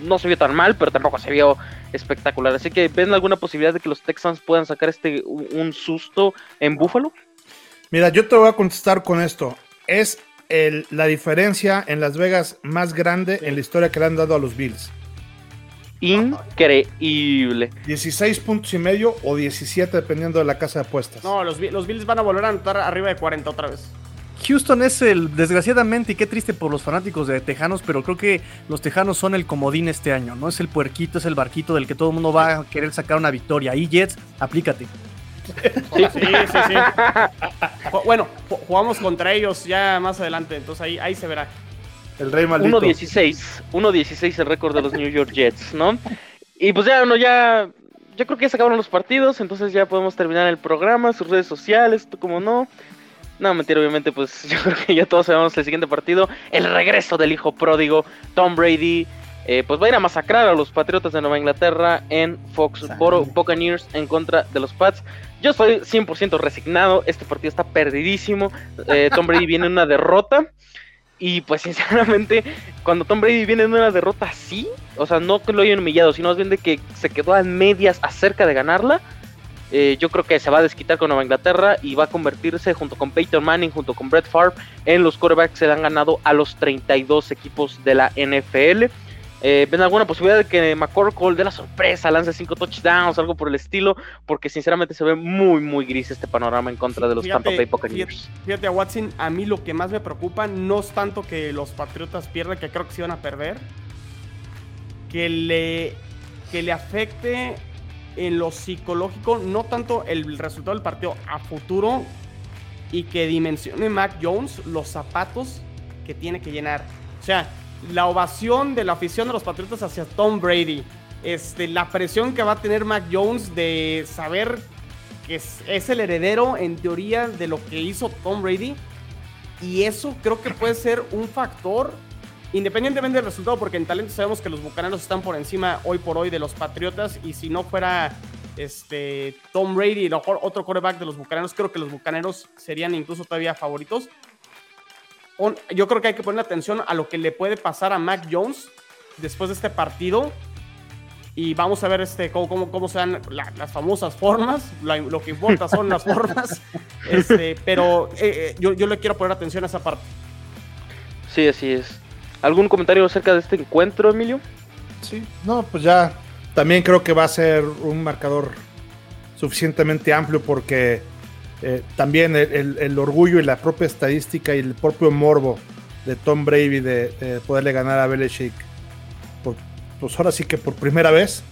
no se vio tan mal, pero tampoco se vio espectacular. Así que ven alguna posibilidad de que los Texans puedan sacar este un susto en Buffalo. Mira, yo te voy a contestar con esto. Es la diferencia en Las Vegas más grande en la historia que le han dado a los Bills. Increíble. 16 puntos y medio o 17 dependiendo de la casa de apuestas. No, los, los Bills van a volver a anotar arriba de 40 otra vez. Houston es el, desgraciadamente, y qué triste por los fanáticos de Tejanos, pero creo que los Tejanos son el comodín este año, ¿no? Es el puerquito, es el barquito del que todo el mundo va a querer sacar una victoria. Ahí Jets, aplícate. Sí, sí, sí. bueno, jugamos contra ellos ya más adelante, entonces ahí, ahí se verá. El rey maldito. 1-16, 1-16 el récord de los New York Jets, ¿no? Y pues ya, no, ya, yo creo que ya se acabaron los partidos, entonces ya podemos terminar el programa, sus redes sociales, como no. No, mentira, obviamente, pues yo creo que ya todos sabemos el siguiente partido. El regreso del hijo pródigo, Tom Brady. Eh, pues va a ir a masacrar a los Patriotas de Nueva Inglaterra en Foxboro Buccaneers en contra de los Pats. Yo estoy 100% resignado, este partido está perdidísimo. Eh, Tom Brady viene en una derrota. Y pues sinceramente, cuando Tom Brady viene en una derrota así, o sea, no que lo hayan humillado, sino más bien de que se quedó a medias acerca de ganarla, eh, yo creo que se va a desquitar con Nueva Inglaterra y va a convertirse junto con Peyton Manning, junto con Brett Favre, en los quarterbacks que se le han ganado a los 32 equipos de la NFL. Eh, ¿Ven alguna posibilidad de que McCorkle dé la sorpresa, lance cinco touchdowns, algo por el estilo? Porque sinceramente se ve muy, muy gris este panorama en contra de los Tampa Bay Buccaneers. Fíjate, a Watson, a mí lo que más me preocupa no es tanto que los Patriotas pierdan, que creo que se van a perder, que le, que le afecte en lo psicológico, no tanto el resultado del partido a futuro, y que dimensione Mac Jones los zapatos que tiene que llenar. O sea, la ovación de la afición de los Patriotas hacia Tom Brady, este, la presión que va a tener Mac Jones de saber que es, el heredero en teoría de lo que hizo Tom Brady. Y eso creo que puede ser un factor, independientemente del resultado, porque en talento sabemos que los Bucaneros están por encima hoy por hoy de los Patriotas. Y si no fuera este, Tom Brady otro quarterback de los Bucaneros, creo que los Bucaneros serían incluso todavía favoritos yo creo que hay que poner atención a lo que le puede pasar a Mac Jones después de este partido. Y vamos a ver este, cómo, cómo, se dan las famosas formas. lo que importa son las formas. Este, pero eh, eh, yo, yo le quiero poner atención a esa parte. Sí, así es. ¿Algún comentario acerca de este encuentro, Emilio? Sí, no, pues ya también creo que va a ser un marcador suficientemente amplio porque eh, también el, orgullo y la propia estadística y el propio morbo de Tom Brady de, poderle ganar a Belichick, pues ahora sí que por primera vez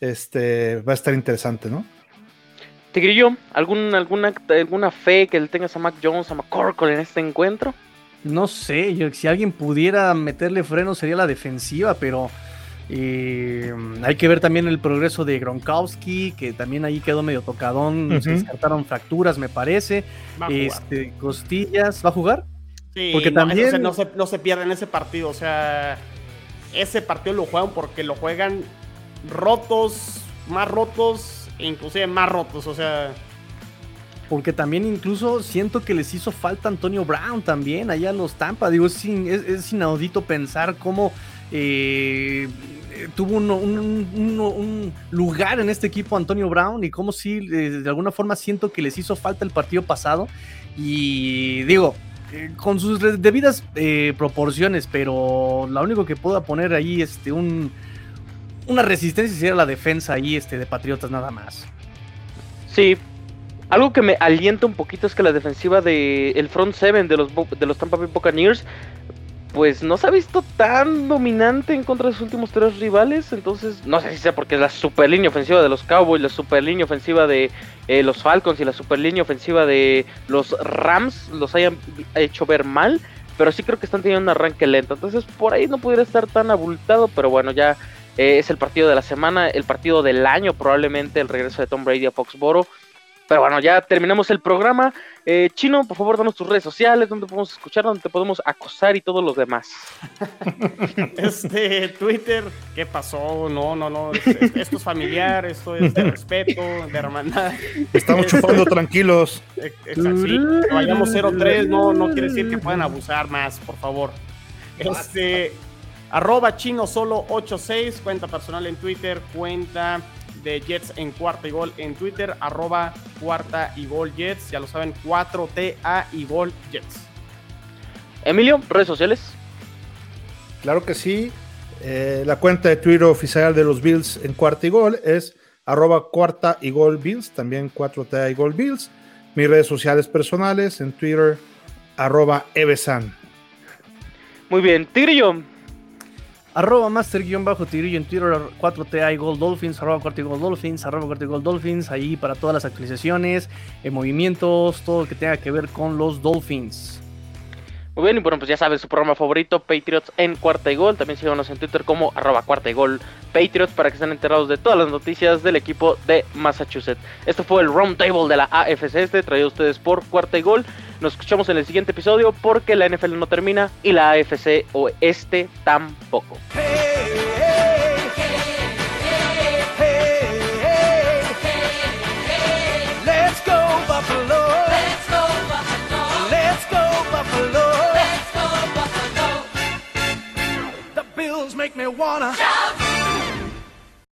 este, va a estar interesante, ¿no? Tigrillo, ¿algún, alguna, ¿alguna fe que le tengas a Mac Jones, a McCorkle en este encuentro? No sé, yo, si alguien pudiera meterle freno sería la defensiva, pero y mm, hay que ver también el progreso de Gronkowski, que también ahí quedó medio tocadón. Se descartaron fracturas, me parece. Este, costillas. ¿Va a jugar? Sí, porque también. No se, no, se, pierde en ese partido. O sea, ese partido lo juegan porque lo juegan rotos, más rotos, e inclusive más rotos. O sea. Porque también incluso siento que les hizo falta Antonio Brown también allá en los Tampa. Digo, es, es inaudito pensar cómo eh, tuvo un, lugar en este equipo Antonio Brown y como si de alguna forma siento que les hizo falta el partido pasado y digo, eh, con sus debidas eh, proporciones, pero lo único que puedo poner ahí este, un, una resistencia sería la defensa ahí este, de Patriotas nada más. Sí, algo que me alienta un poquito es que la defensiva de el front seven de los de los Tampa Bay Buccaneers pues no se ha visto tan dominante en contra de sus últimos tres rivales. Entonces, no sé si sea porque la super línea ofensiva de los Cowboys, la super línea ofensiva de eh, los Falcons y la super línea ofensiva de los Rams los hayan hecho ver mal. Pero sí creo que están teniendo un arranque lento. Entonces, por ahí no pudiera estar tan abultado. Pero bueno, ya eh, es el partido de la semana, el partido del año, probablemente el regreso de Tom Brady a Foxboro. Pero bueno, ya terminamos el programa. Eh, Chino, por favor, danos tus redes sociales, donde podemos escuchar, donde te podemos acosar y todos los demás. Este, Twitter, ¿qué pasó? No, no, no. es- es- esto es familiar, esto es de respeto, de hermandad. Estamos chupando tranquilos. Exacto, sí, que vayamos 0-3 no, no quiere decir que puedan abusar más, por favor. Este, arroba chino solo 86, cuenta personal en Twitter, cuenta de Jets en cuarta y gol en Twitter, arroba cuarta y gol Jets, ya lo saben, 4TA y gol Jets. Emilio, redes sociales. Claro que sí. Eh, la cuenta de Twitter oficial de los Bills en cuarta y gol es arroba cuarta y gol Bills, también 4T y gol Bills. Mis redes sociales personales en Twitter, arroba Evesan. Muy bien, Tigrillo. Arroba master-tigrillo en Twitter, 4TA y Gold Dolphins, arroba 4 y Gold Dolphins, arroba 4 y Gold Dolphins, ahí para todas las actualizaciones, eh, movimientos, todo lo que tenga que ver con los Dolphins. Muy bien, y bueno, pues ya sabes, su programa favorito, Patriots en cuarta y gol. También síganos en Twitter como arroba cuarta y gol Patriots para que estén enterados de todas las noticias del equipo de Massachusetts. Esto fue el Round Table de la AFC este, traído a ustedes por cuarta y gol. Nos escuchamos en el siguiente episodio porque la NFL no termina y la AFC oeste tampoco. Let's make me wanna shout.